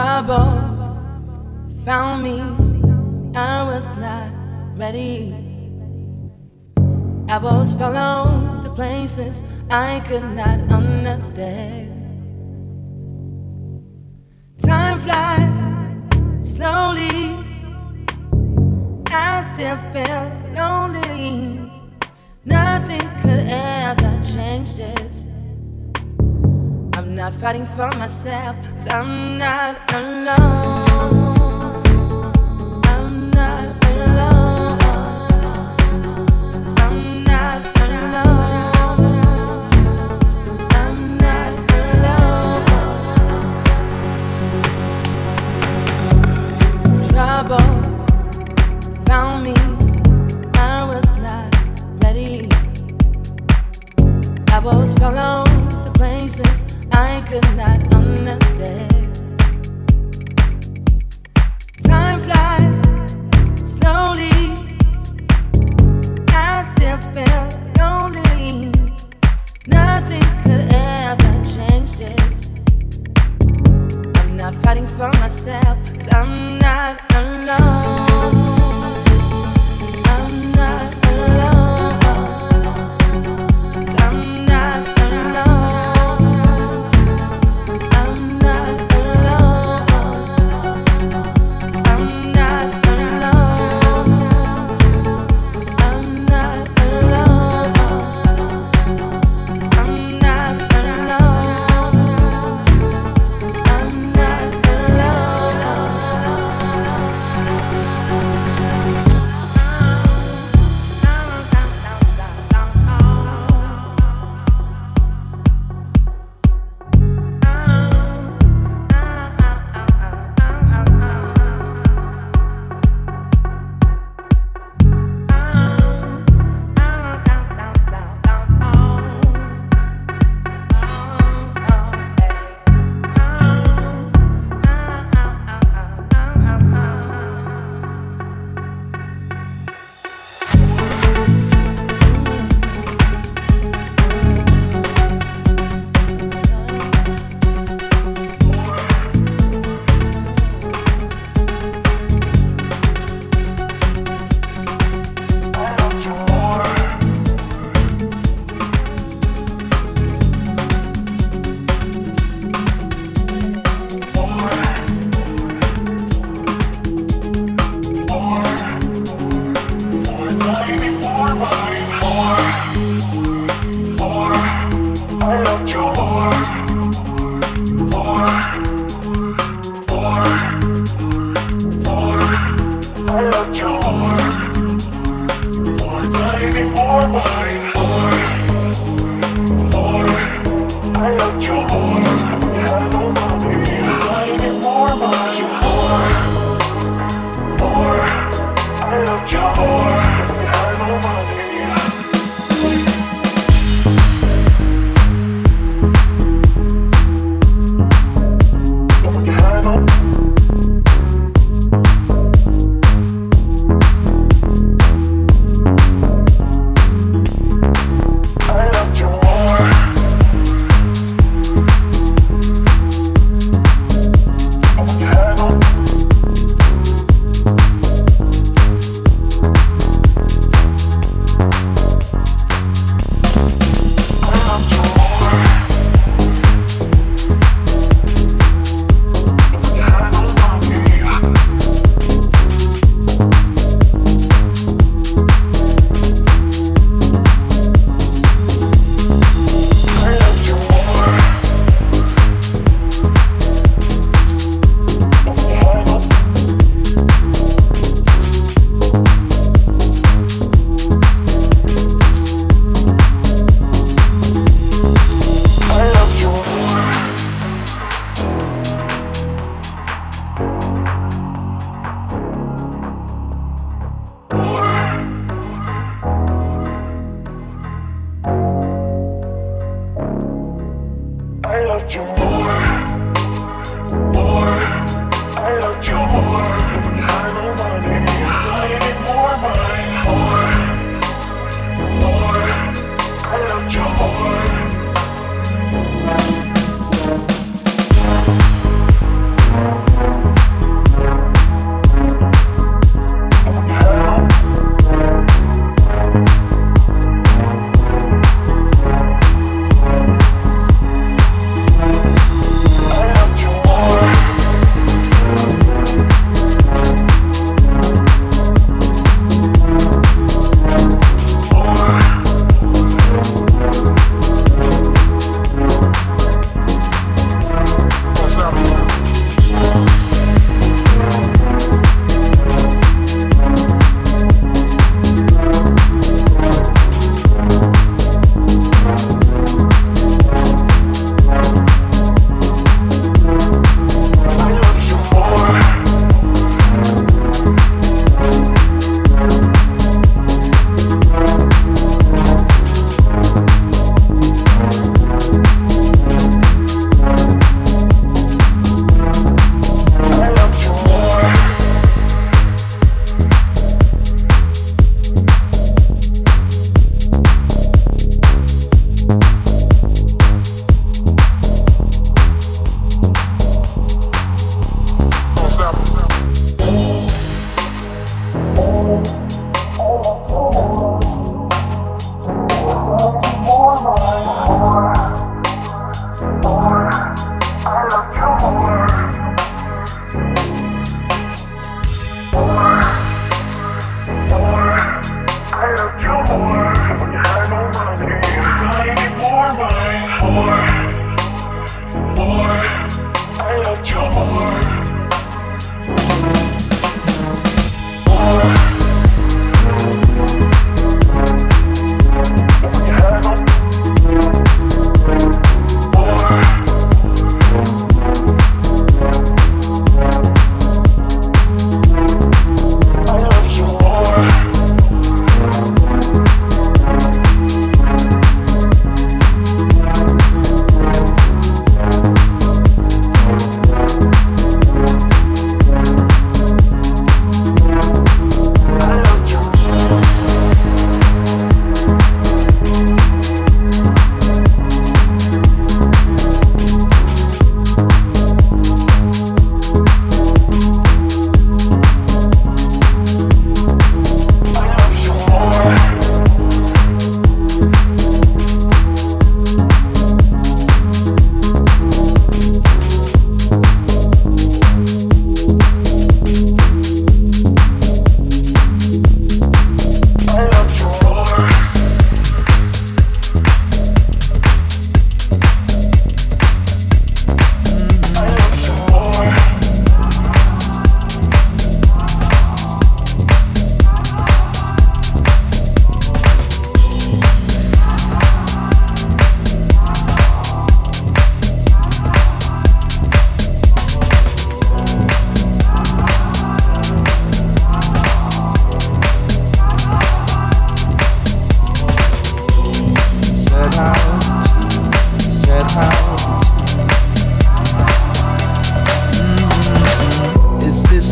trouble found me. I was not ready. I was fell to places I could not understand. Time flies slowly. I still feel lonely. Nothing could ever change this. Not fighting for myself, cause I'm not alone. I'm not alone. I'm not alone. I'm not alone. Trouble found me. I was not ready. I was I could not understand.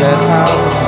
that house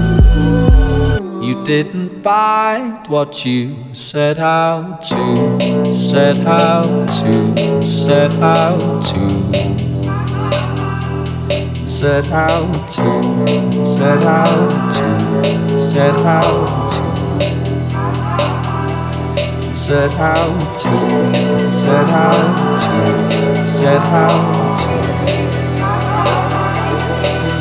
You didn't find what you set out to, set out to, set out to, set out to, set out to, set out to, set out to, set out to, set out to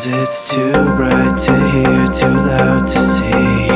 Cause it's too bright to hear, too loud to see.